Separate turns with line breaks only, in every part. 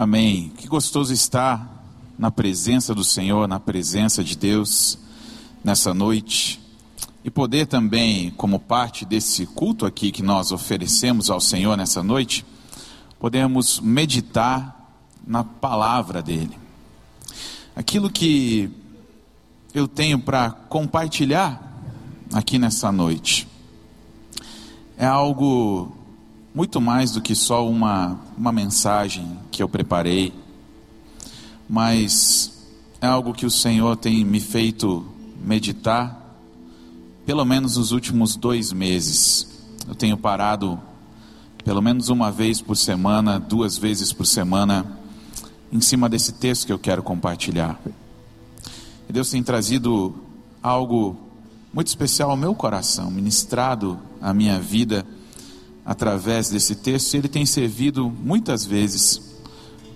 Amém. Que gostoso estar na presença do Senhor, na presença de Deus nessa noite e poder também, como parte desse culto aqui que nós oferecemos ao Senhor nessa noite, podemos meditar na palavra dele. Aquilo que eu tenho para compartilhar aqui nessa noite é algo muito mais do que só uma, uma mensagem que eu preparei, mas é algo que o Senhor tem me feito meditar, pelo menos nos últimos dois meses. Eu tenho parado pelo menos uma vez por semana, duas vezes por semana, em cima desse texto que eu quero compartilhar. E Deus tem trazido algo muito especial ao meu coração, ministrado à minha vida através desse texto, ele tem servido muitas vezes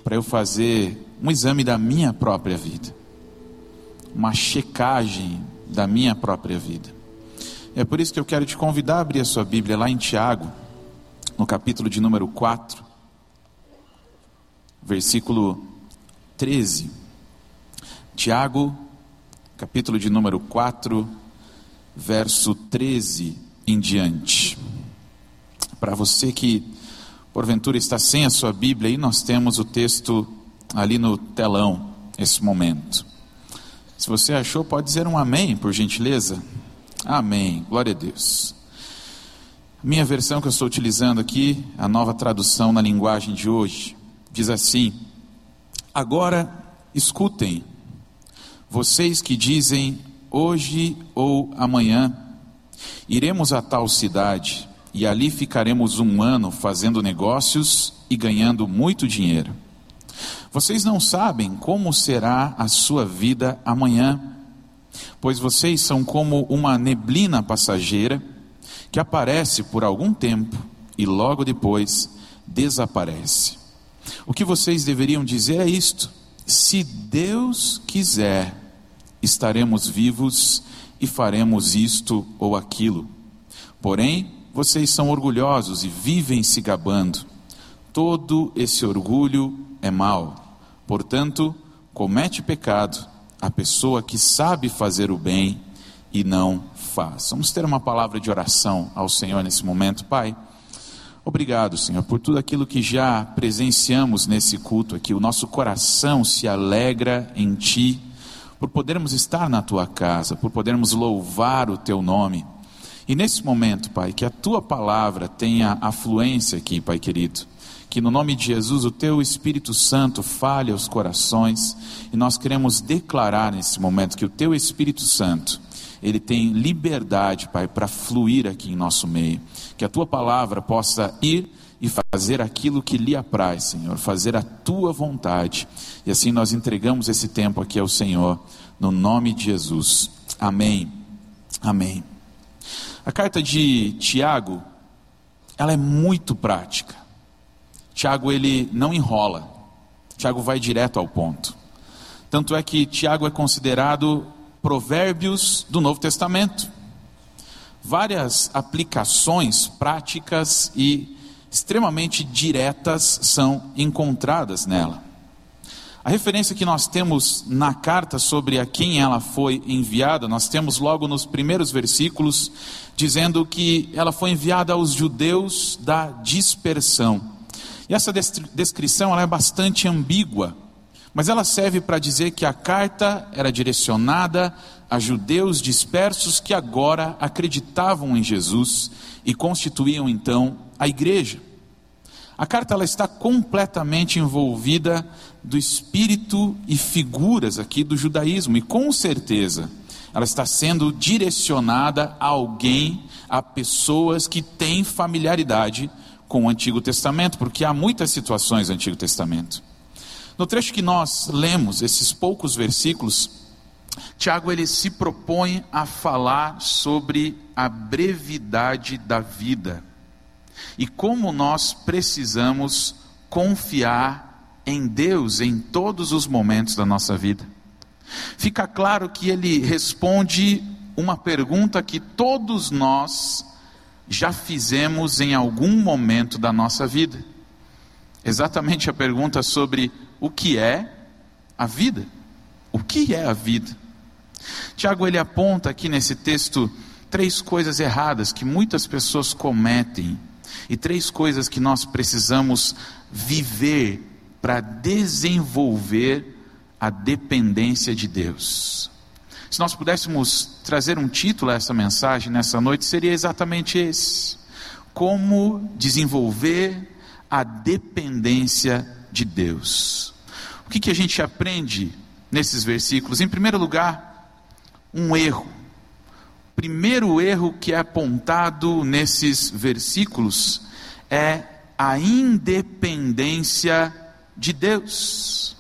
para eu fazer um exame da minha própria vida, uma checagem da minha própria vida. É por isso que eu quero te convidar a abrir a sua Bíblia lá em Tiago, no capítulo de número 4, versículo 13. Tiago, capítulo de número 4, verso 13 em diante. Para você que porventura está sem a sua Bíblia, aí nós temos o texto ali no telão, esse momento. Se você achou, pode dizer um amém, por gentileza. Amém, glória a Deus. Minha versão que eu estou utilizando aqui, a nova tradução na linguagem de hoje, diz assim: Agora escutem, vocês que dizem hoje ou amanhã, iremos a tal cidade e ali ficaremos um ano fazendo negócios e ganhando muito dinheiro. Vocês não sabem como será a sua vida amanhã, pois vocês são como uma neblina passageira que aparece por algum tempo e logo depois desaparece. O que vocês deveriam dizer é isto: se Deus quiser, estaremos vivos e faremos isto ou aquilo. Porém, vocês são orgulhosos e vivem se gabando. Todo esse orgulho é mau. Portanto, comete pecado a pessoa que sabe fazer o bem e não faz. Vamos ter uma palavra de oração ao Senhor nesse momento, Pai. Obrigado, Senhor, por tudo aquilo que já presenciamos nesse culto aqui. O nosso coração se alegra em Ti, por podermos estar na Tua casa, por podermos louvar o Teu nome. E nesse momento, Pai, que a tua palavra tenha afluência aqui, Pai querido. Que no nome de Jesus o teu Espírito Santo fale aos corações e nós queremos declarar nesse momento que o teu Espírito Santo, ele tem liberdade, Pai, para fluir aqui em nosso meio. Que a tua palavra possa ir e fazer aquilo que lhe apraz, Senhor, fazer a tua vontade. E assim nós entregamos esse tempo aqui ao Senhor, no nome de Jesus. Amém. Amém. A carta de Tiago, ela é muito prática. Tiago ele não enrola. Tiago vai direto ao ponto. Tanto é que Tiago é considerado provérbios do Novo Testamento. Várias aplicações práticas e extremamente diretas são encontradas nela. A referência que nós temos na carta sobre a quem ela foi enviada, nós temos logo nos primeiros versículos, dizendo que ela foi enviada aos judeus da dispersão. E essa descrição ela é bastante ambígua, mas ela serve para dizer que a carta era direcionada a judeus dispersos que agora acreditavam em Jesus e constituíam então a igreja. A carta ela está completamente envolvida do espírito e figuras aqui do judaísmo, e com certeza ela está sendo direcionada a alguém, a pessoas que têm familiaridade com o Antigo Testamento, porque há muitas situações no Antigo Testamento. No trecho que nós lemos, esses poucos versículos, Tiago ele se propõe a falar sobre a brevidade da vida e como nós precisamos confiar em Deus em todos os momentos da nossa vida. Fica claro que ele responde uma pergunta que todos nós já fizemos em algum momento da nossa vida. exatamente a pergunta sobre o que é a vida. O que é a vida? Tiago ele aponta aqui nesse texto três coisas erradas que muitas pessoas cometem e três coisas que nós precisamos viver para desenvolver a dependência de Deus. Se nós pudéssemos trazer um título a essa mensagem nessa noite, seria exatamente esse: Como desenvolver a dependência de Deus. O que, que a gente aprende nesses versículos? Em primeiro lugar, um erro. O primeiro erro que é apontado nesses versículos é a independência de Deus.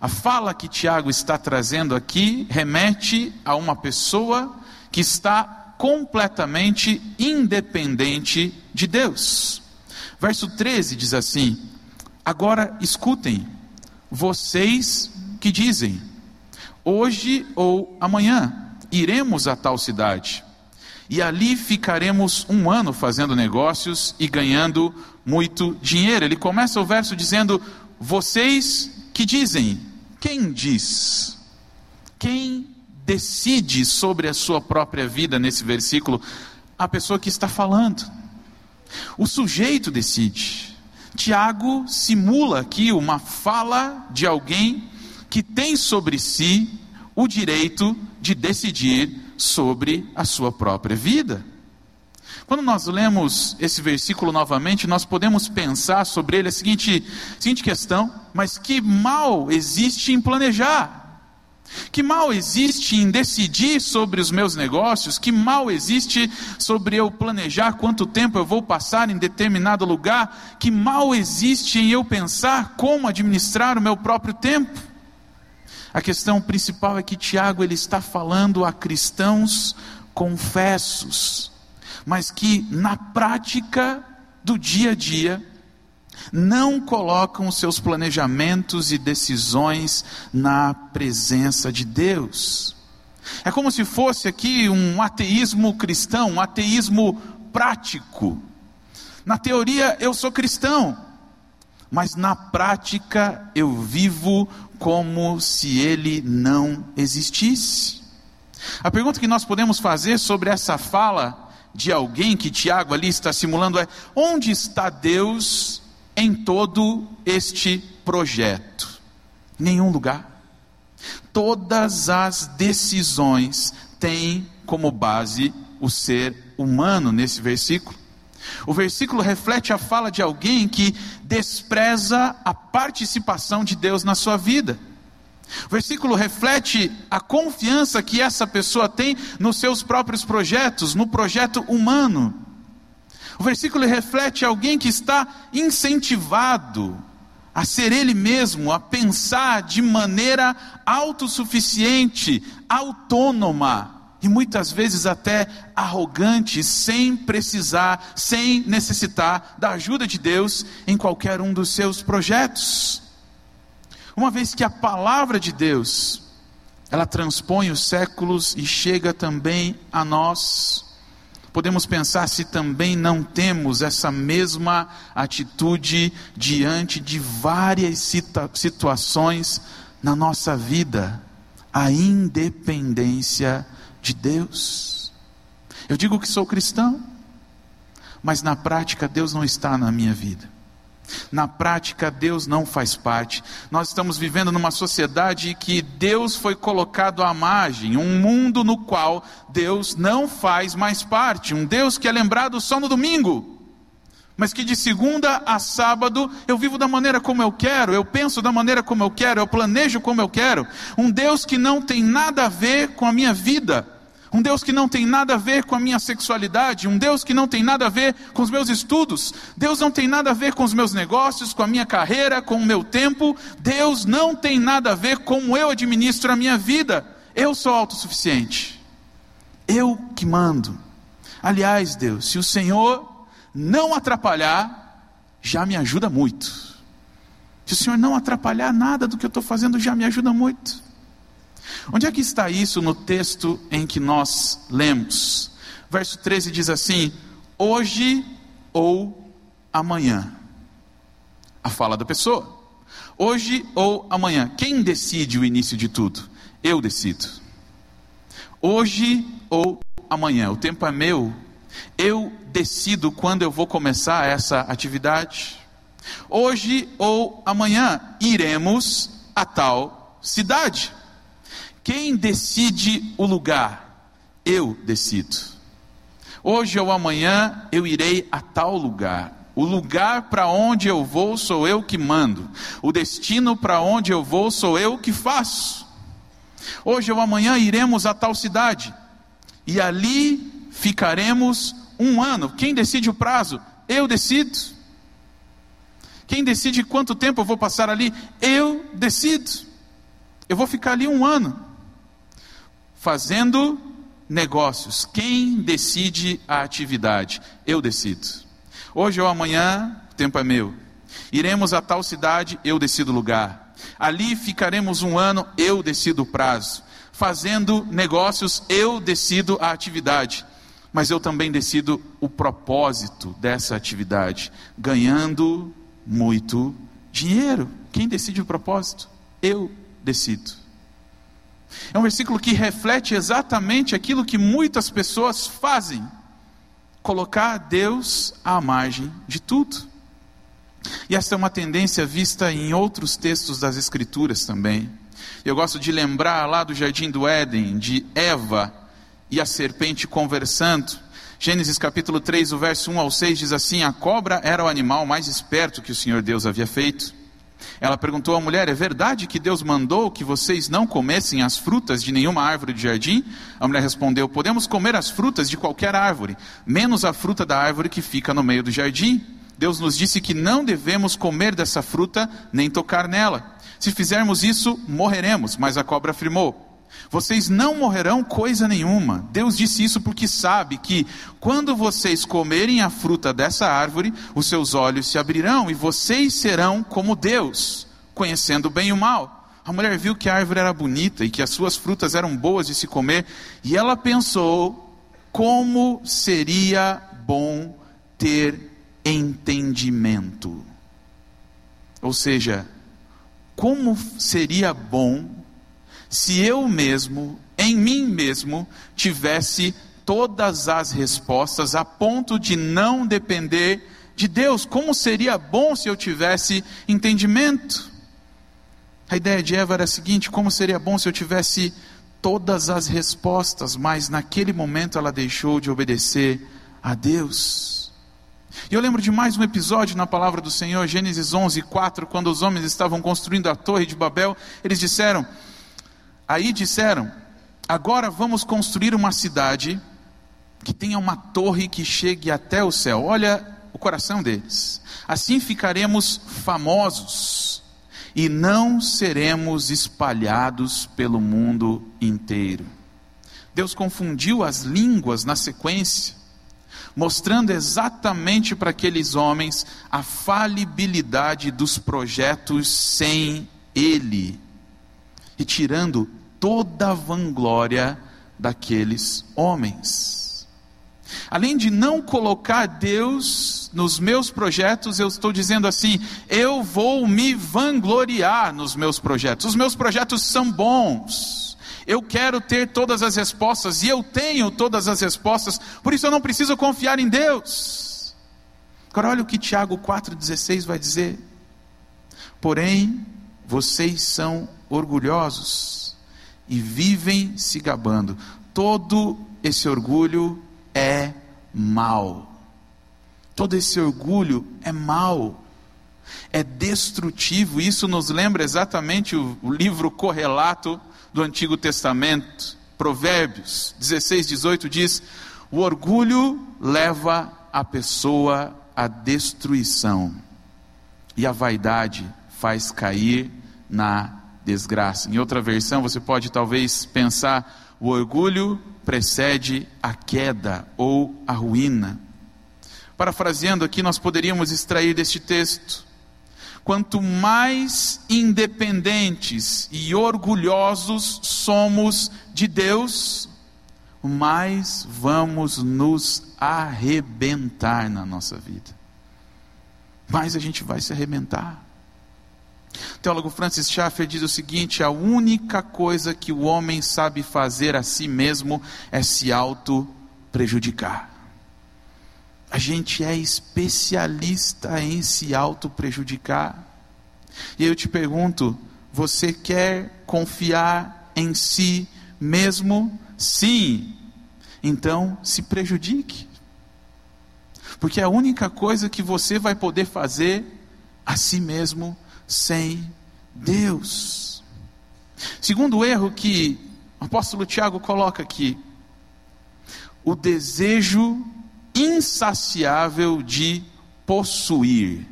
A fala que Tiago está trazendo aqui remete a uma pessoa que está completamente independente de Deus. Verso 13 diz assim: Agora escutem, vocês que dizem, hoje ou amanhã iremos a tal cidade, e ali ficaremos um ano fazendo negócios e ganhando muito dinheiro. Ele começa o verso dizendo: Vocês que dizem, quem diz? Quem decide sobre a sua própria vida nesse versículo? A pessoa que está falando. O sujeito decide. Tiago simula aqui uma fala de alguém que tem sobre si o direito de decidir sobre a sua própria vida. Quando nós lemos esse versículo novamente, nós podemos pensar sobre ele a seguinte, seguinte questão: mas que mal existe em planejar? Que mal existe em decidir sobre os meus negócios? Que mal existe sobre eu planejar quanto tempo eu vou passar em determinado lugar? Que mal existe em eu pensar como administrar o meu próprio tempo? A questão principal é que Tiago ele está falando a cristãos confessos mas que na prática do dia a dia não colocam os seus planejamentos e decisões na presença de Deus. É como se fosse aqui um ateísmo cristão, um ateísmo prático. Na teoria eu sou cristão, mas na prática eu vivo como se ele não existisse. A pergunta que nós podemos fazer sobre essa fala de alguém que Tiago ali está simulando é: onde está Deus em todo este projeto? Nenhum lugar. Todas as decisões têm como base o ser humano nesse versículo. O versículo reflete a fala de alguém que despreza a participação de Deus na sua vida. O versículo reflete a confiança que essa pessoa tem nos seus próprios projetos, no projeto humano. O versículo reflete alguém que está incentivado a ser ele mesmo, a pensar de maneira autossuficiente, autônoma e muitas vezes até arrogante, sem precisar, sem necessitar da ajuda de Deus em qualquer um dos seus projetos. Uma vez que a palavra de Deus, ela transpõe os séculos e chega também a nós, podemos pensar se também não temos essa mesma atitude diante de várias situações na nossa vida, a independência de Deus. Eu digo que sou cristão, mas na prática Deus não está na minha vida. Na prática, Deus não faz parte. Nós estamos vivendo numa sociedade que Deus foi colocado à margem, um mundo no qual Deus não faz mais parte, um Deus que é lembrado só no domingo. Mas que de segunda a sábado eu vivo da maneira como eu quero, eu penso da maneira como eu quero, eu planejo como eu quero. Um Deus que não tem nada a ver com a minha vida um Deus que não tem nada a ver com a minha sexualidade, um Deus que não tem nada a ver com os meus estudos, Deus não tem nada a ver com os meus negócios, com a minha carreira, com o meu tempo, Deus não tem nada a ver com como eu administro a minha vida. Eu sou autossuficiente. Eu que mando. Aliás, Deus, se o Senhor não atrapalhar, já me ajuda muito. Se o Senhor não atrapalhar nada do que eu estou fazendo, já me ajuda muito. Onde é que está isso no texto em que nós lemos? Verso 13 diz assim: Hoje ou amanhã. a fala da pessoa. Hoje ou amanhã. Quem decide o início de tudo? Eu decido. Hoje ou amanhã. O tempo é meu. Eu decido quando eu vou começar essa atividade. Hoje ou amanhã iremos a tal cidade. Quem decide o lugar? Eu decido. Hoje ou amanhã eu irei a tal lugar. O lugar para onde eu vou sou eu que mando. O destino para onde eu vou sou eu que faço. Hoje ou amanhã iremos a tal cidade. E ali ficaremos um ano. Quem decide o prazo? Eu decido. Quem decide quanto tempo eu vou passar ali? Eu decido. Eu vou ficar ali um ano. Fazendo negócios. Quem decide a atividade? Eu decido. Hoje ou amanhã, o tempo é meu. Iremos a tal cidade, eu decido o lugar. Ali ficaremos um ano, eu decido o prazo. Fazendo negócios, eu decido a atividade. Mas eu também decido o propósito dessa atividade. Ganhando muito dinheiro. Quem decide o propósito? Eu decido. É um versículo que reflete exatamente aquilo que muitas pessoas fazem colocar Deus à margem de tudo. E essa é uma tendência vista em outros textos das Escrituras também. Eu gosto de lembrar lá do jardim do Éden, de Eva e a serpente conversando. Gênesis capítulo 3, o verso 1 ao 6 diz assim: A cobra era o animal mais esperto que o Senhor Deus havia feito. Ela perguntou à mulher: É verdade que Deus mandou que vocês não comessem as frutas de nenhuma árvore de jardim? A mulher respondeu: Podemos comer as frutas de qualquer árvore, menos a fruta da árvore que fica no meio do jardim. Deus nos disse que não devemos comer dessa fruta nem tocar nela. Se fizermos isso, morreremos. Mas a cobra afirmou: vocês não morrerão coisa nenhuma. Deus disse isso porque sabe que quando vocês comerem a fruta dessa árvore, os seus olhos se abrirão e vocês serão como Deus, conhecendo bem o mal. A mulher viu que a árvore era bonita e que as suas frutas eram boas de se comer, e ela pensou como seria bom ter entendimento. Ou seja, como seria bom se eu mesmo, em mim mesmo, tivesse todas as respostas a ponto de não depender de Deus. Como seria bom se eu tivesse entendimento? A ideia de Eva era a seguinte: como seria bom se eu tivesse todas as respostas, mas naquele momento ela deixou de obedecer a Deus. E eu lembro de mais um episódio na palavra do Senhor, Gênesis 11, 4, quando os homens estavam construindo a torre de Babel, eles disseram: Aí disseram: agora vamos construir uma cidade que tenha uma torre que chegue até o céu. Olha o coração deles. Assim ficaremos famosos e não seremos espalhados pelo mundo inteiro. Deus confundiu as línguas na sequência, mostrando exatamente para aqueles homens a falibilidade dos projetos sem Ele e tirando toda a vanglória daqueles homens. Além de não colocar Deus nos meus projetos, eu estou dizendo assim: eu vou me vangloriar nos meus projetos. Os meus projetos são bons. Eu quero ter todas as respostas e eu tenho todas as respostas, por isso eu não preciso confiar em Deus. Agora, olha o que Tiago 4,16 vai dizer. Porém, vocês são orgulhosos e vivem se gabando. Todo esse orgulho é mal. Todo esse orgulho é mal. É destrutivo. Isso nos lembra exatamente o, livro correlato do Antigo Testamento. Provérbios 16, 18 diz: O orgulho leva a pessoa à destruição, e a vaidade faz cair na desgraça. Em outra versão, você pode talvez pensar: o orgulho precede a queda ou a ruína. Parafraseando aqui, nós poderíamos extrair deste texto: quanto mais independentes e orgulhosos somos de Deus, mais vamos nos arrebentar na nossa vida. mais a gente vai se arrebentar. O teólogo Francis Schaeffer diz o seguinte: a única coisa que o homem sabe fazer a si mesmo é se auto-prejudicar. A gente é especialista em se auto-prejudicar. E eu te pergunto: você quer confiar em si mesmo? Sim. Então se prejudique. Porque é a única coisa que você vai poder fazer a si mesmo sem Deus. Segundo erro que o apóstolo Tiago coloca aqui, o desejo insaciável de possuir,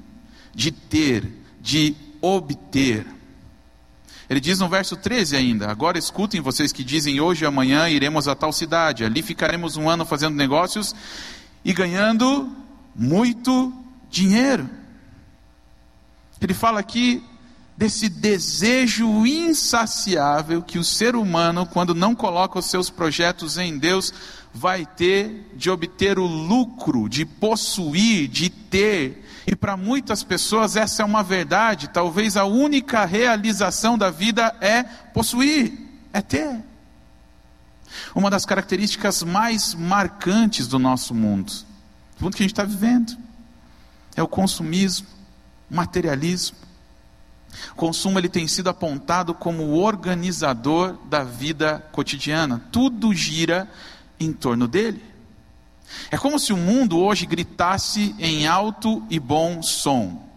de ter, de obter. Ele diz no verso 13 ainda: Agora escutem vocês que dizem hoje e amanhã iremos a tal cidade, ali ficaremos um ano fazendo negócios e ganhando muito dinheiro. Ele fala aqui desse desejo insaciável que o ser humano, quando não coloca os seus projetos em Deus, vai ter de obter o lucro, de possuir, de ter. E para muitas pessoas essa é uma verdade, talvez a única realização da vida é possuir, é ter. Uma das características mais marcantes do nosso mundo, do mundo que a gente está vivendo, é o consumismo, materialismo. O consumo ele tem sido apontado como o organizador da vida cotidiana. Tudo gira em torno dele. É como se o mundo hoje gritasse em alto e bom som: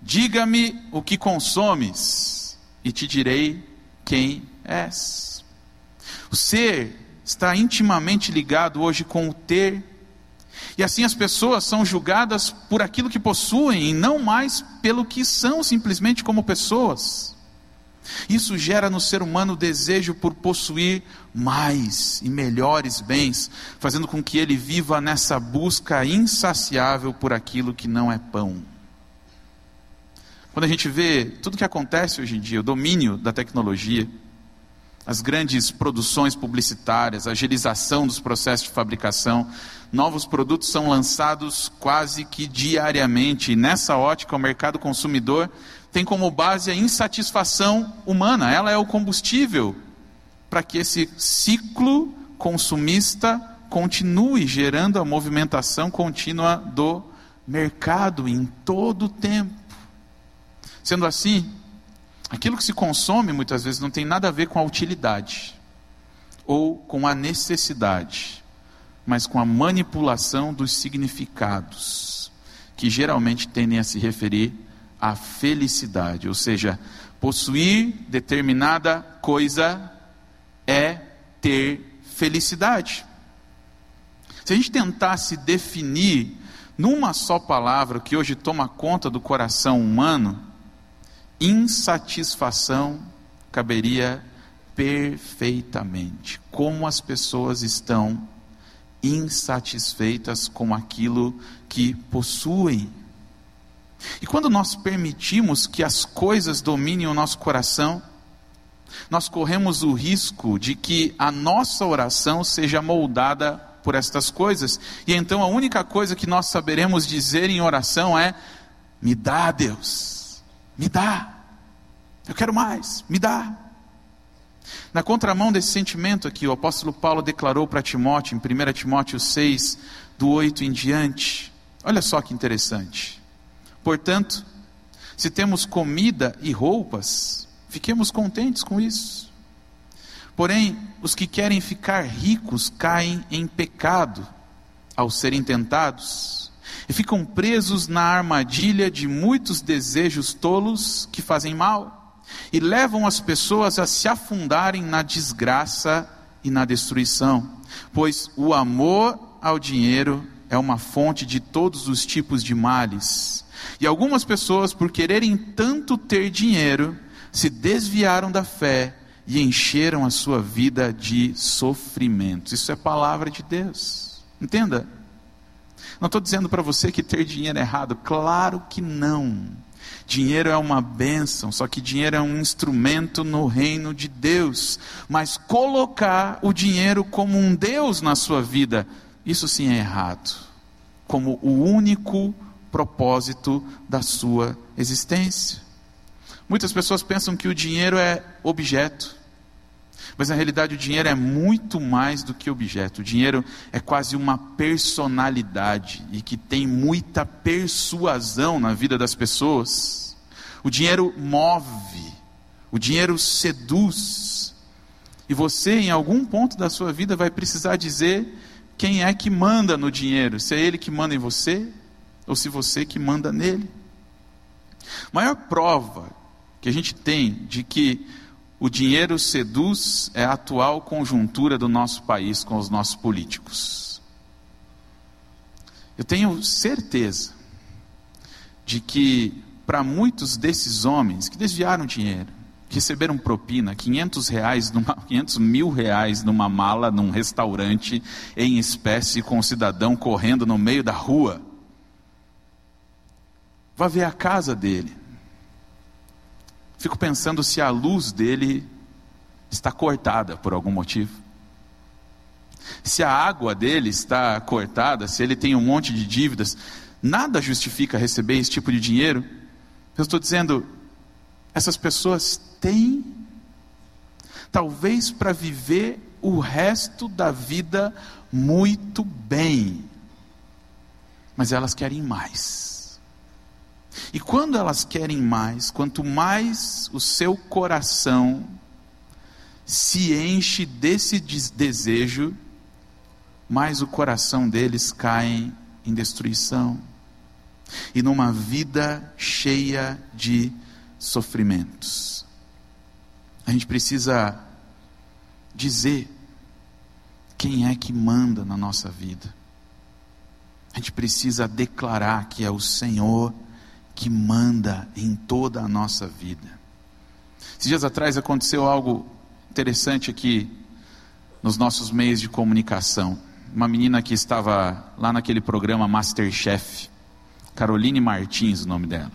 Diga-me o que consomes, e te direi quem és. O ser está intimamente ligado hoje com o ter, e assim as pessoas são julgadas por aquilo que possuem e não mais pelo que são simplesmente como pessoas. Isso gera no ser humano o desejo por possuir mais e melhores bens, fazendo com que ele viva nessa busca insaciável por aquilo que não é pão. Quando a gente vê tudo que acontece hoje em dia, o domínio da tecnologia, as grandes produções publicitárias, a agilização dos processos de fabricação, novos produtos são lançados quase que diariamente. E nessa ótica, o mercado consumidor tem como base a insatisfação humana, ela é o combustível para que esse ciclo consumista continue gerando a movimentação contínua do mercado em todo o tempo. Sendo assim, aquilo que se consome muitas vezes não tem nada a ver com a utilidade ou com a necessidade, mas com a manipulação dos significados, que geralmente tendem a se referir a felicidade, ou seja, possuir determinada coisa é ter felicidade. Se a gente tentasse definir numa só palavra que hoje toma conta do coração humano, insatisfação caberia perfeitamente. Como as pessoas estão insatisfeitas com aquilo que possuem. E quando nós permitimos que as coisas dominem o nosso coração, nós corremos o risco de que a nossa oração seja moldada por estas coisas. E então a única coisa que nós saberemos dizer em oração é: me dá, Deus, me dá. Eu quero mais, me dá. Na contramão desse sentimento aqui, o apóstolo Paulo declarou para Timóteo, em 1 Timóteo 6, do 8 em diante. Olha só que interessante. Portanto, se temos comida e roupas, fiquemos contentes com isso. Porém, os que querem ficar ricos caem em pecado ao serem tentados e ficam presos na armadilha de muitos desejos tolos que fazem mal e levam as pessoas a se afundarem na desgraça e na destruição, pois o amor ao dinheiro é uma fonte de todos os tipos de males e algumas pessoas, por quererem tanto ter dinheiro, se desviaram da fé e encheram a sua vida de sofrimentos. Isso é palavra de Deus. Entenda. Não estou dizendo para você que ter dinheiro é errado. Claro que não. Dinheiro é uma bênção, só que dinheiro é um instrumento no reino de Deus. Mas colocar o dinheiro como um Deus na sua vida, isso sim é errado. Como o único propósito da sua existência. Muitas pessoas pensam que o dinheiro é objeto, mas na realidade o dinheiro é muito mais do que objeto. O dinheiro é quase uma personalidade e que tem muita persuasão na vida das pessoas. O dinheiro move, o dinheiro seduz. E você, em algum ponto da sua vida, vai precisar dizer quem é que manda no dinheiro: se é ele que manda em você ou se você que manda nele. Maior prova que a gente tem de que o dinheiro seduz é a atual conjuntura do nosso país com os nossos políticos. Eu tenho certeza de que para muitos desses homens que desviaram dinheiro, que receberam propina, 500, reais numa, 500 mil reais numa mala, num restaurante, em espécie, com um cidadão correndo no meio da rua, vá ver a casa dele. Fico pensando se a luz dele está cortada por algum motivo. Se a água dele está cortada, se ele tem um monte de dívidas, nada justifica receber esse tipo de dinheiro. Eu estou dizendo, essas pessoas têm, talvez para viver o resto da vida muito bem, mas elas querem mais. E quando elas querem mais, quanto mais o seu coração se enche desse desejo, mais o coração deles cai em destruição e numa vida cheia de sofrimentos. A gente precisa dizer quem é que manda na nossa vida. A gente precisa declarar que é o Senhor que manda em toda a nossa vida. Esses dias atrás aconteceu algo interessante aqui nos nossos meios de comunicação. Uma menina que estava lá naquele programa Masterchef, Caroline Martins, o nome dela.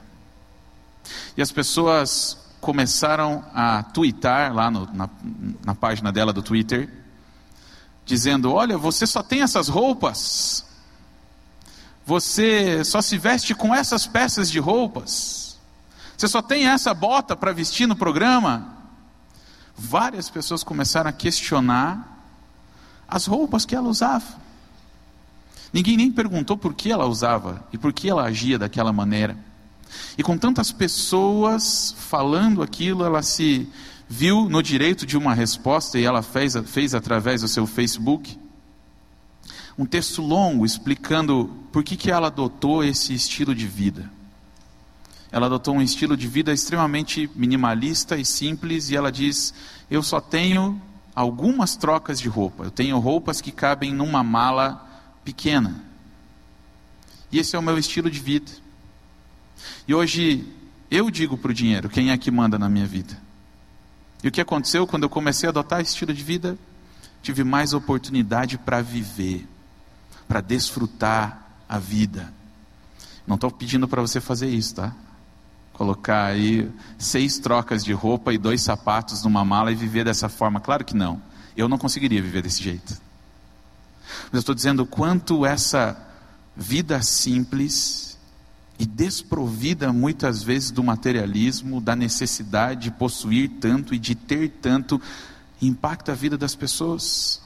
E as pessoas começaram a twittar lá no, na, na página dela do Twitter, dizendo: Olha, você só tem essas roupas você só se veste com essas peças de roupas, você só tem essa bota para vestir no programa. Várias pessoas começaram a questionar as roupas que ela usava. Ninguém nem perguntou por que ela usava e por que ela agia daquela maneira. E com tantas pessoas falando aquilo, ela se viu no direito de uma resposta e ela fez, fez através do seu Facebook um texto longo explicando por que, que ela adotou esse estilo de vida. Ela adotou um estilo de vida extremamente minimalista e simples, e ela diz: Eu só tenho algumas trocas de roupa. Eu tenho roupas que cabem numa mala pequena. E esse é o meu estilo de vida. E hoje eu digo para o dinheiro quem é que manda na minha vida. E o que aconteceu quando eu comecei a adotar esse estilo de vida? Tive mais oportunidade para viver para desfrutar a vida. Não estou pedindo para você fazer isso, tá? Colocar aí seis trocas de roupa e dois sapatos numa mala e viver dessa forma. Claro que não. Eu não conseguiria viver desse jeito. Mas eu estou dizendo quanto essa vida simples e desprovida muitas vezes do materialismo, da necessidade de possuir tanto e de ter tanto, impacta a vida das pessoas.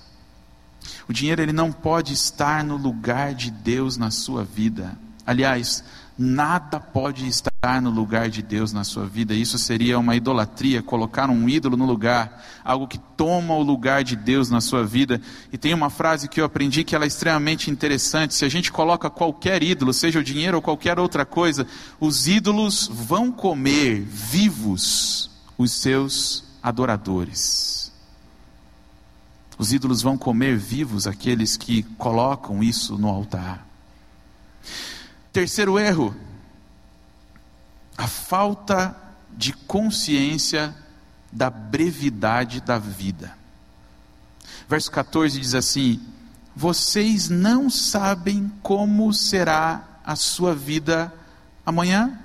O dinheiro ele não pode estar no lugar de Deus na sua vida. Aliás, nada pode estar no lugar de Deus na sua vida. Isso seria uma idolatria, colocar um ídolo no lugar, algo que toma o lugar de Deus na sua vida. E tem uma frase que eu aprendi que ela é extremamente interessante. Se a gente coloca qualquer ídolo, seja o dinheiro ou qualquer outra coisa, os ídolos vão comer vivos os seus adoradores. Os ídolos vão comer vivos aqueles que colocam isso no altar. Terceiro erro, a falta de consciência da brevidade da vida. Verso 14 diz assim: Vocês não sabem como será a sua vida amanhã,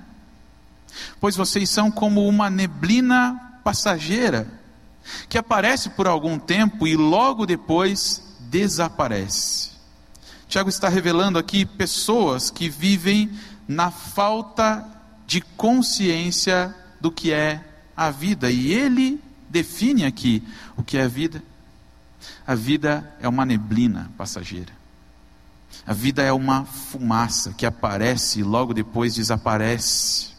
pois vocês são como uma neblina passageira que aparece por algum tempo e logo depois desaparece. Tiago está revelando aqui pessoas que vivem na falta de consciência do que é a vida. E ele define aqui o que é a vida. A vida é uma neblina passageira. A vida é uma fumaça que aparece e logo depois desaparece.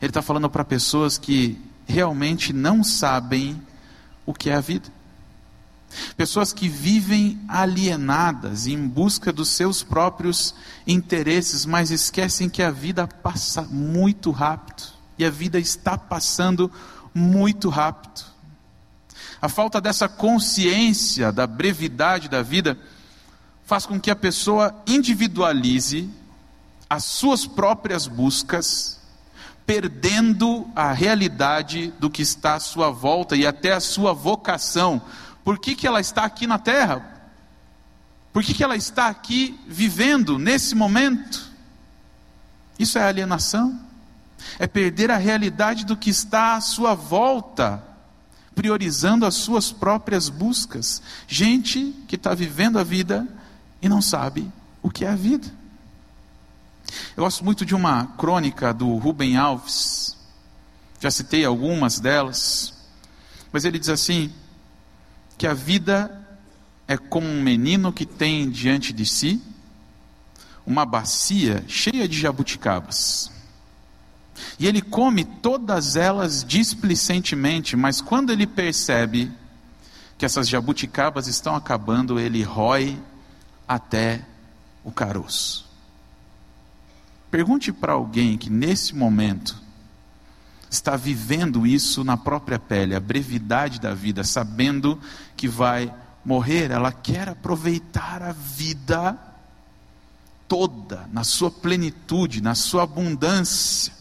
Ele está falando para pessoas que realmente não sabem o que é a vida. Pessoas que vivem alienadas em busca dos seus próprios interesses, mas esquecem que a vida passa muito rápido. E a vida está passando muito rápido. A falta dessa consciência da brevidade da vida faz com que a pessoa individualize as suas próprias buscas, perdendo a realidade do que está à sua volta e até a sua vocação por que, que ela está aqui na terra? Por que, que ela está aqui vivendo nesse momento? Isso é alienação, é perder a realidade do que está à sua volta, priorizando as suas próprias buscas. Gente que está vivendo a vida e não sabe o que é a vida. Eu gosto muito de uma crônica do Rubem Alves, já citei algumas delas, mas ele diz assim: que a vida é como um menino que tem diante de si uma bacia cheia de jabuticabas. E ele come todas elas displicentemente, mas quando ele percebe que essas jabuticabas estão acabando, ele rói até o caroço. Pergunte para alguém que nesse momento está vivendo isso na própria pele, a brevidade da vida, sabendo que vai morrer, ela quer aproveitar a vida toda, na sua plenitude, na sua abundância.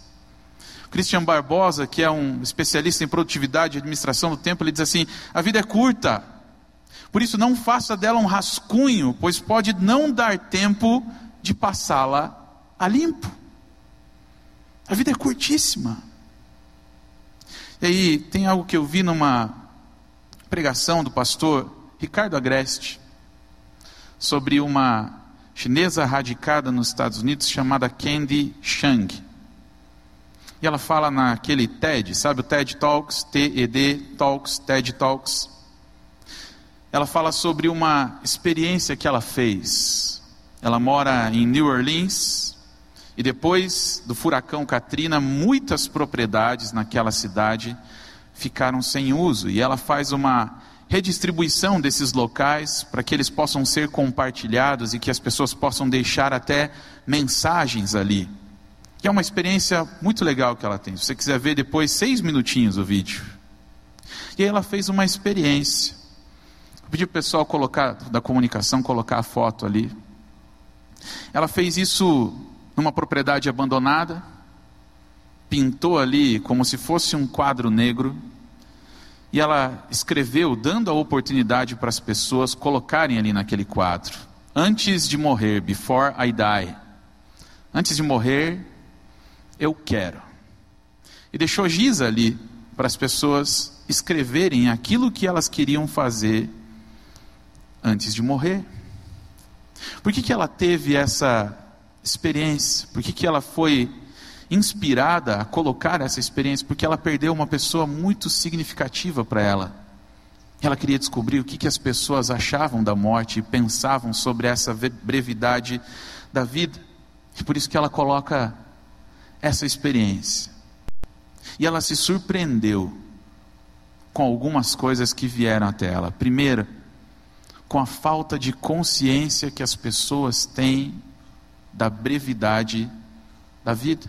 Christian Barbosa, que é um especialista em produtividade e administração do tempo, ele diz assim: a vida é curta, por isso não faça dela um rascunho, pois pode não dar tempo de passá-la a limpo. A vida é curtíssima. E aí, tem algo que eu vi numa pregação do pastor Ricardo Agreste sobre uma chinesa radicada nos Estados Unidos chamada Candy Shang. E ela fala naquele TED, sabe o TED Talks, TED Talks, TED Talks. Ela fala sobre uma experiência que ela fez. Ela mora em New Orleans, e depois do furacão Katrina, muitas propriedades naquela cidade ficaram sem uso. E ela faz uma redistribuição desses locais para que eles possam ser compartilhados e que as pessoas possam deixar até mensagens ali. Que é uma experiência muito legal que ela tem. Se você quiser ver depois, seis minutinhos o vídeo. E aí ela fez uma experiência. Eu pedi para o pessoal colocar, da comunicação colocar a foto ali. Ela fez isso numa propriedade abandonada, pintou ali como se fosse um quadro negro, e ela escreveu, dando a oportunidade para as pessoas colocarem ali naquele quadro: Antes de morrer, before I die. Antes de morrer, eu quero. E deixou giz ali para as pessoas escreverem aquilo que elas queriam fazer antes de morrer. Por que, que ela teve essa experiência? Por que, que ela foi inspirada a colocar essa experiência? Porque ela perdeu uma pessoa muito significativa para ela. Ela queria descobrir o que, que as pessoas achavam da morte e pensavam sobre essa brevidade da vida. E por isso que ela coloca essa experiência. E ela se surpreendeu com algumas coisas que vieram até ela. Primeiro, com a falta de consciência que as pessoas têm da brevidade da vida.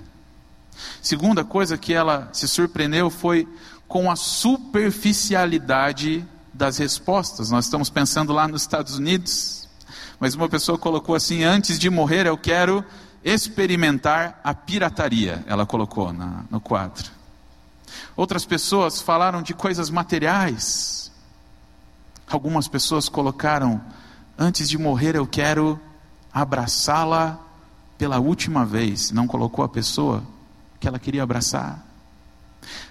Segunda coisa que ela se surpreendeu foi com a superficialidade das respostas. Nós estamos pensando lá nos Estados Unidos, mas uma pessoa colocou assim: antes de morrer, eu quero experimentar a pirataria. Ela colocou na, no quadro. Outras pessoas falaram de coisas materiais. Algumas pessoas colocaram: antes de morrer, eu quero abraçá-la pela última vez, não colocou a pessoa que ela queria abraçar.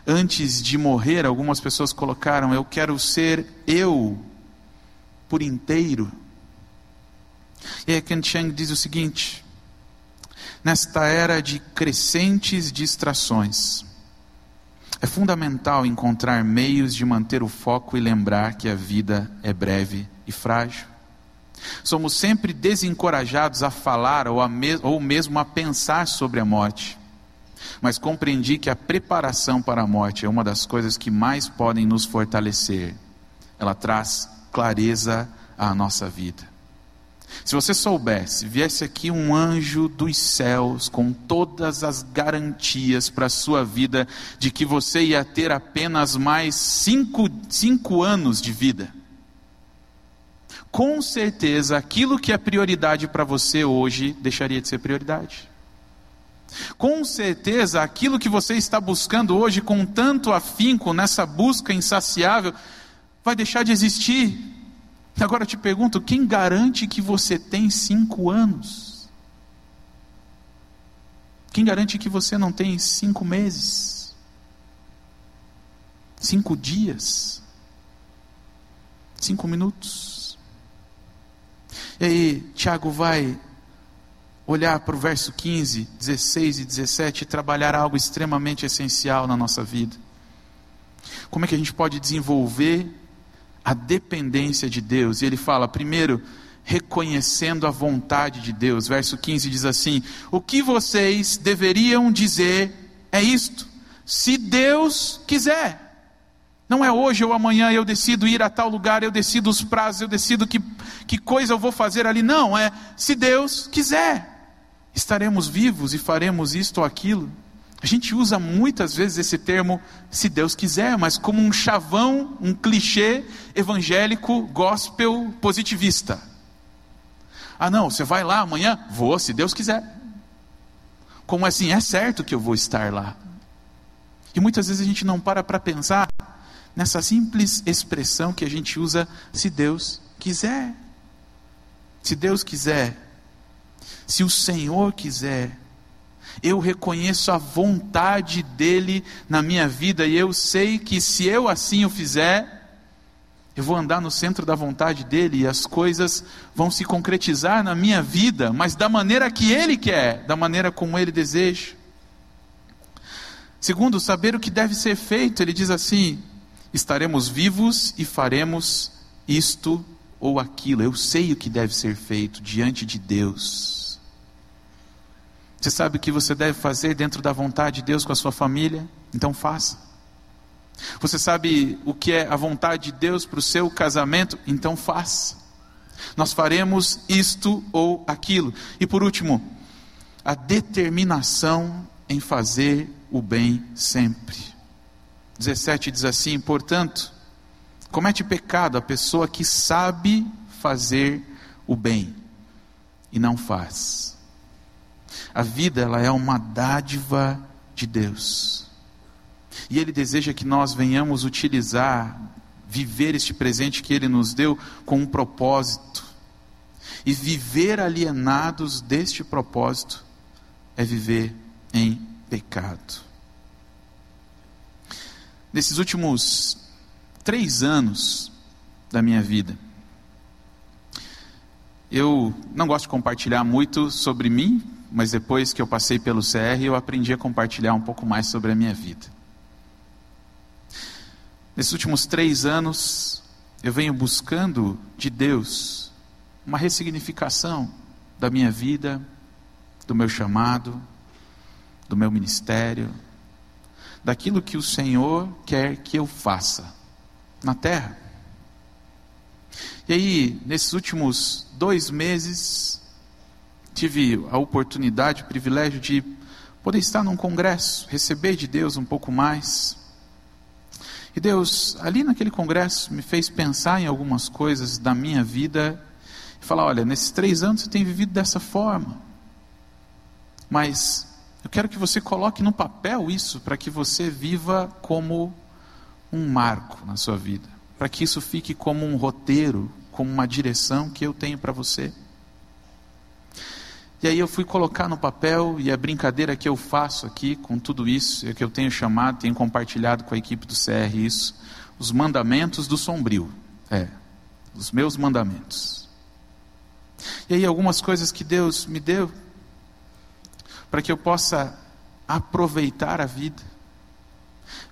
Antes de morrer, algumas pessoas colocaram: Eu quero ser eu por inteiro. E aí Ken Chang diz o seguinte: nesta era de crescentes distrações, é fundamental encontrar meios de manter o foco e lembrar que a vida é breve e frágil. Somos sempre desencorajados a falar ou, a me ou mesmo a pensar sobre a morte. Mas compreendi que a preparação para a morte é uma das coisas que mais podem nos fortalecer. Ela traz clareza à nossa vida. Se você soubesse, viesse aqui um anjo dos céus com todas as garantias para a sua vida de que você ia ter apenas mais cinco, cinco anos de vida, com certeza aquilo que é prioridade para você hoje deixaria de ser prioridade. Com certeza aquilo que você está buscando hoje com tanto afinco nessa busca insaciável vai deixar de existir. Agora eu te pergunto: quem garante que você tem cinco anos? Quem garante que você não tem cinco meses? Cinco dias? Cinco minutos? E aí, Tiago vai olhar para o verso 15, 16 e 17 e trabalhar algo extremamente essencial na nossa vida. Como é que a gente pode desenvolver a dependência de Deus. E ele fala, primeiro, reconhecendo a vontade de Deus. Verso 15 diz assim: O que vocês deveriam dizer é isto: se Deus quiser. Não é hoje ou amanhã eu decido ir a tal lugar, eu decido os prazos, eu decido que, que coisa eu vou fazer ali. Não, é se Deus quiser. Estaremos vivos e faremos isto ou aquilo. A gente usa muitas vezes esse termo, se Deus quiser, mas como um chavão, um clichê evangélico, gospel, positivista. Ah, não, você vai lá amanhã? Vou, se Deus quiser. Como assim? É certo que eu vou estar lá. E muitas vezes a gente não para para pensar nessa simples expressão que a gente usa, se Deus quiser. Se Deus quiser. Se o Senhor quiser eu reconheço a vontade dele na minha vida e eu sei que se eu assim o fizer, eu vou andar no centro da vontade dele e as coisas vão se concretizar na minha vida, mas da maneira que ele quer, da maneira como ele deseja. Segundo, saber o que deve ser feito, ele diz assim: estaremos vivos e faremos isto ou aquilo. Eu sei o que deve ser feito diante de Deus. Você sabe o que você deve fazer dentro da vontade de Deus com a sua família? Então faça. Você sabe o que é a vontade de Deus para o seu casamento? Então faça. Nós faremos isto ou aquilo. E por último, a determinação em fazer o bem sempre. 17 diz assim: portanto, comete pecado a pessoa que sabe fazer o bem e não faz. A vida ela é uma dádiva de Deus. E Ele deseja que nós venhamos utilizar, viver este presente que Ele nos deu com um propósito. E viver alienados deste propósito é viver em pecado. Nesses últimos três anos da minha vida, eu não gosto de compartilhar muito sobre mim, mas depois que eu passei pelo CR, eu aprendi a compartilhar um pouco mais sobre a minha vida. Nesses últimos três anos, eu venho buscando de Deus uma ressignificação da minha vida, do meu chamado, do meu ministério, daquilo que o Senhor quer que eu faça na terra. E aí, nesses últimos dois meses, tive a oportunidade, o privilégio de poder estar num congresso, receber de Deus um pouco mais. E Deus, ali naquele congresso, me fez pensar em algumas coisas da minha vida e falar: olha, nesses três anos você tem vivido dessa forma, mas eu quero que você coloque no papel isso para que você viva como um marco na sua vida, para que isso fique como um roteiro, como uma direção que eu tenho para você. E aí eu fui colocar no papel, e a brincadeira que eu faço aqui com tudo isso, é que eu tenho chamado, tenho compartilhado com a equipe do CR isso, os mandamentos do sombrio. É, os meus mandamentos. E aí algumas coisas que Deus me deu. Para que eu possa aproveitar a vida,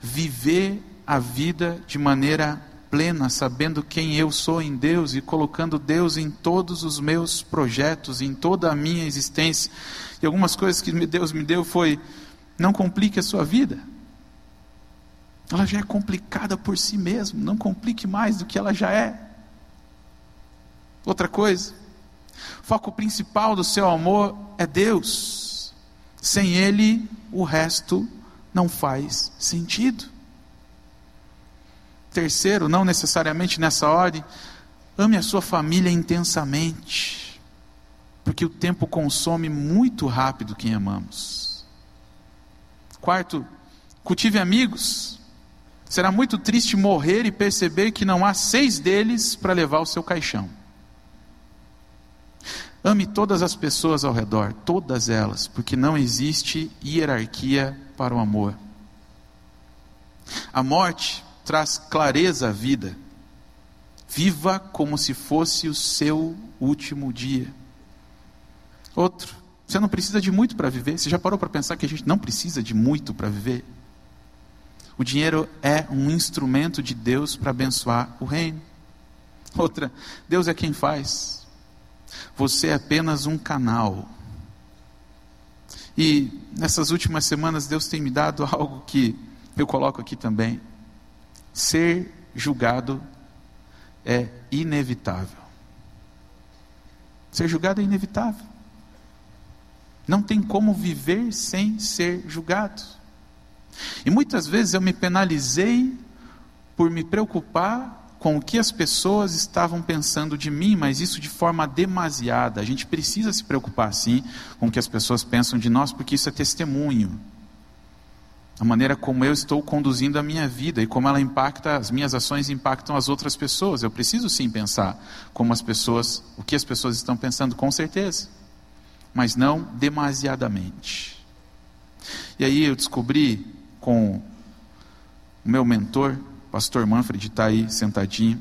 viver a vida de maneira plena, sabendo quem eu sou em Deus e colocando Deus em todos os meus projetos, em toda a minha existência. E algumas coisas que Deus me deu foi: não complique a sua vida. Ela já é complicada por si mesma, não complique mais do que ela já é. Outra coisa, o foco principal do seu amor é Deus. Sem Ele, o resto não faz sentido. Terceiro, não necessariamente nessa ordem, ame a sua família intensamente, porque o tempo consome muito rápido quem amamos. Quarto, cultive amigos. Será muito triste morrer e perceber que não há seis deles para levar o seu caixão. Ame todas as pessoas ao redor, todas elas, porque não existe hierarquia para o amor. A morte traz clareza à vida. Viva como se fosse o seu último dia. Outro, você não precisa de muito para viver. Você já parou para pensar que a gente não precisa de muito para viver? O dinheiro é um instrumento de Deus para abençoar o reino. Outra, Deus é quem faz. Você é apenas um canal. E nessas últimas semanas Deus tem me dado algo que eu coloco aqui também. Ser julgado é inevitável. Ser julgado é inevitável. Não tem como viver sem ser julgado. E muitas vezes eu me penalizei por me preocupar com o que as pessoas estavam pensando de mim, mas isso de forma demasiada. A gente precisa se preocupar sim com o que as pessoas pensam de nós, porque isso é testemunho a maneira como eu estou conduzindo a minha vida e como ela impacta, as minhas ações impactam as outras pessoas. Eu preciso sim pensar como as pessoas, o que as pessoas estão pensando, com certeza, mas não demasiadamente. E aí eu descobri com o meu mentor, pastor Manfred, está aí sentadinho,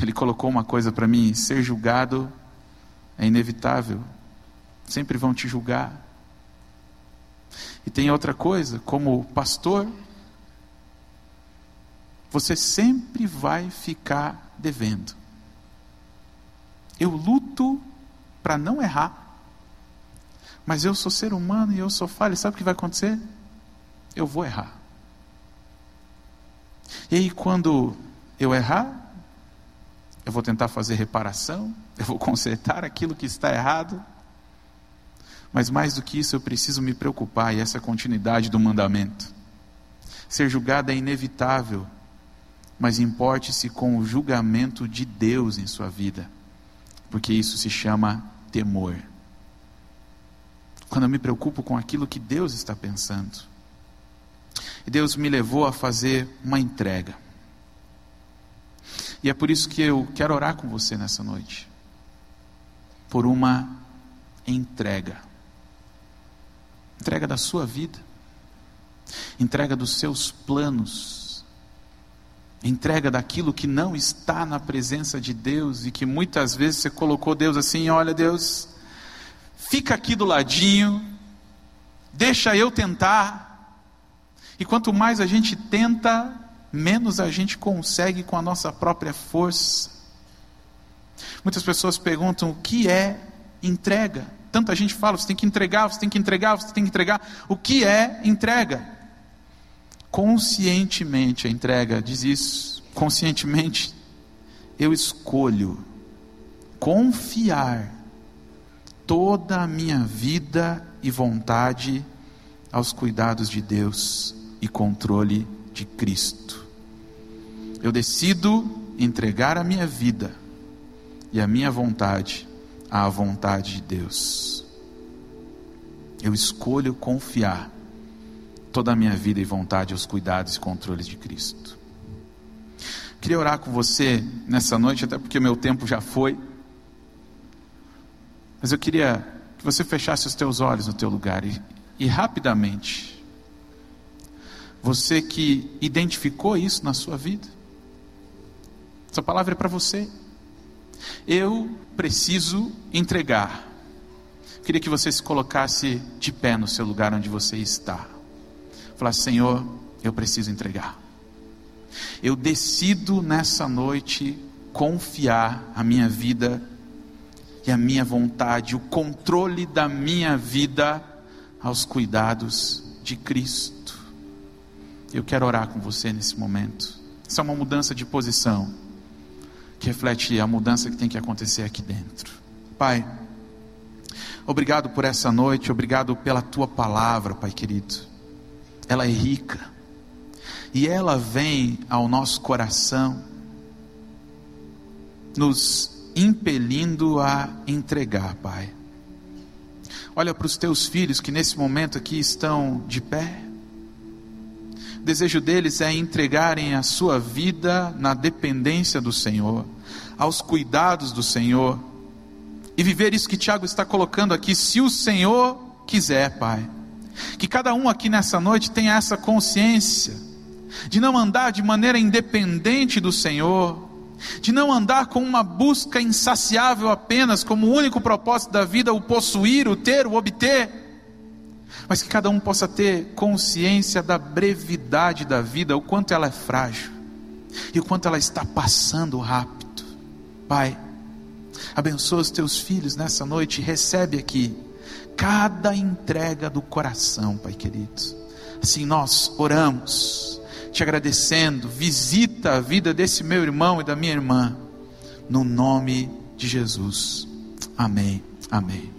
ele colocou uma coisa para mim: ser julgado é inevitável, sempre vão te julgar. E tem outra coisa, como pastor, você sempre vai ficar devendo. Eu luto para não errar. Mas eu sou ser humano e eu sou falho. Sabe o que vai acontecer? Eu vou errar. E aí, quando eu errar, eu vou tentar fazer reparação, eu vou consertar aquilo que está errado. Mas mais do que isso, eu preciso me preocupar, e essa é continuidade do mandamento. Ser julgado é inevitável, mas importe-se com o julgamento de Deus em sua vida, porque isso se chama temor. Quando eu me preocupo com aquilo que Deus está pensando. E Deus me levou a fazer uma entrega. E é por isso que eu quero orar com você nessa noite. Por uma entrega entrega da sua vida, entrega dos seus planos, entrega daquilo que não está na presença de Deus e que muitas vezes você colocou Deus assim: olha, Deus, fica aqui do ladinho, deixa eu tentar. E quanto mais a gente tenta, menos a gente consegue com a nossa própria força. Muitas pessoas perguntam o que é entrega. Tanta gente fala, você tem que entregar, você tem que entregar, você tem que entregar. O que é entrega? Conscientemente a entrega diz isso. Conscientemente eu escolho confiar toda a minha vida e vontade aos cuidados de Deus e controle de Cristo. Eu decido entregar a minha vida e a minha vontade à vontade de Deus. Eu escolho confiar toda a minha vida e vontade aos cuidados e controles de Cristo. Queria orar com você nessa noite, até porque meu tempo já foi. Mas eu queria que você fechasse os teus olhos no teu lugar e, e rapidamente, você que identificou isso na sua vida, essa palavra é para você. Eu preciso entregar queria que você se colocasse de pé no seu lugar onde você está. Falar, Senhor, eu preciso entregar. Eu decido nessa noite confiar a minha vida e a minha vontade, o controle da minha vida aos cuidados de Cristo. Eu quero orar com você nesse momento. Isso é uma mudança de posição que reflete a mudança que tem que acontecer aqui dentro. Pai, obrigado por essa noite, obrigado pela tua palavra, Pai querido. Ela é rica e ela vem ao nosso coração, nos impelindo a entregar, Pai. Olha para os teus filhos que nesse momento aqui estão de pé. Desejo deles é entregarem a sua vida na dependência do Senhor, aos cuidados do Senhor, e viver isso que Tiago está colocando aqui, se o Senhor quiser, Pai. Que cada um aqui nessa noite tenha essa consciência de não andar de maneira independente do Senhor, de não andar com uma busca insaciável apenas como o único propósito da vida, o possuir, o ter, o obter, mas que cada um possa ter consciência da brevidade da vida, o quanto ela é frágil e o quanto ela está passando rápido. Pai, abençoa os teus filhos nessa noite, recebe aqui cada entrega do coração, Pai querido. Assim nós oramos te agradecendo. Visita a vida desse meu irmão e da minha irmã, no nome de Jesus. Amém. Amém.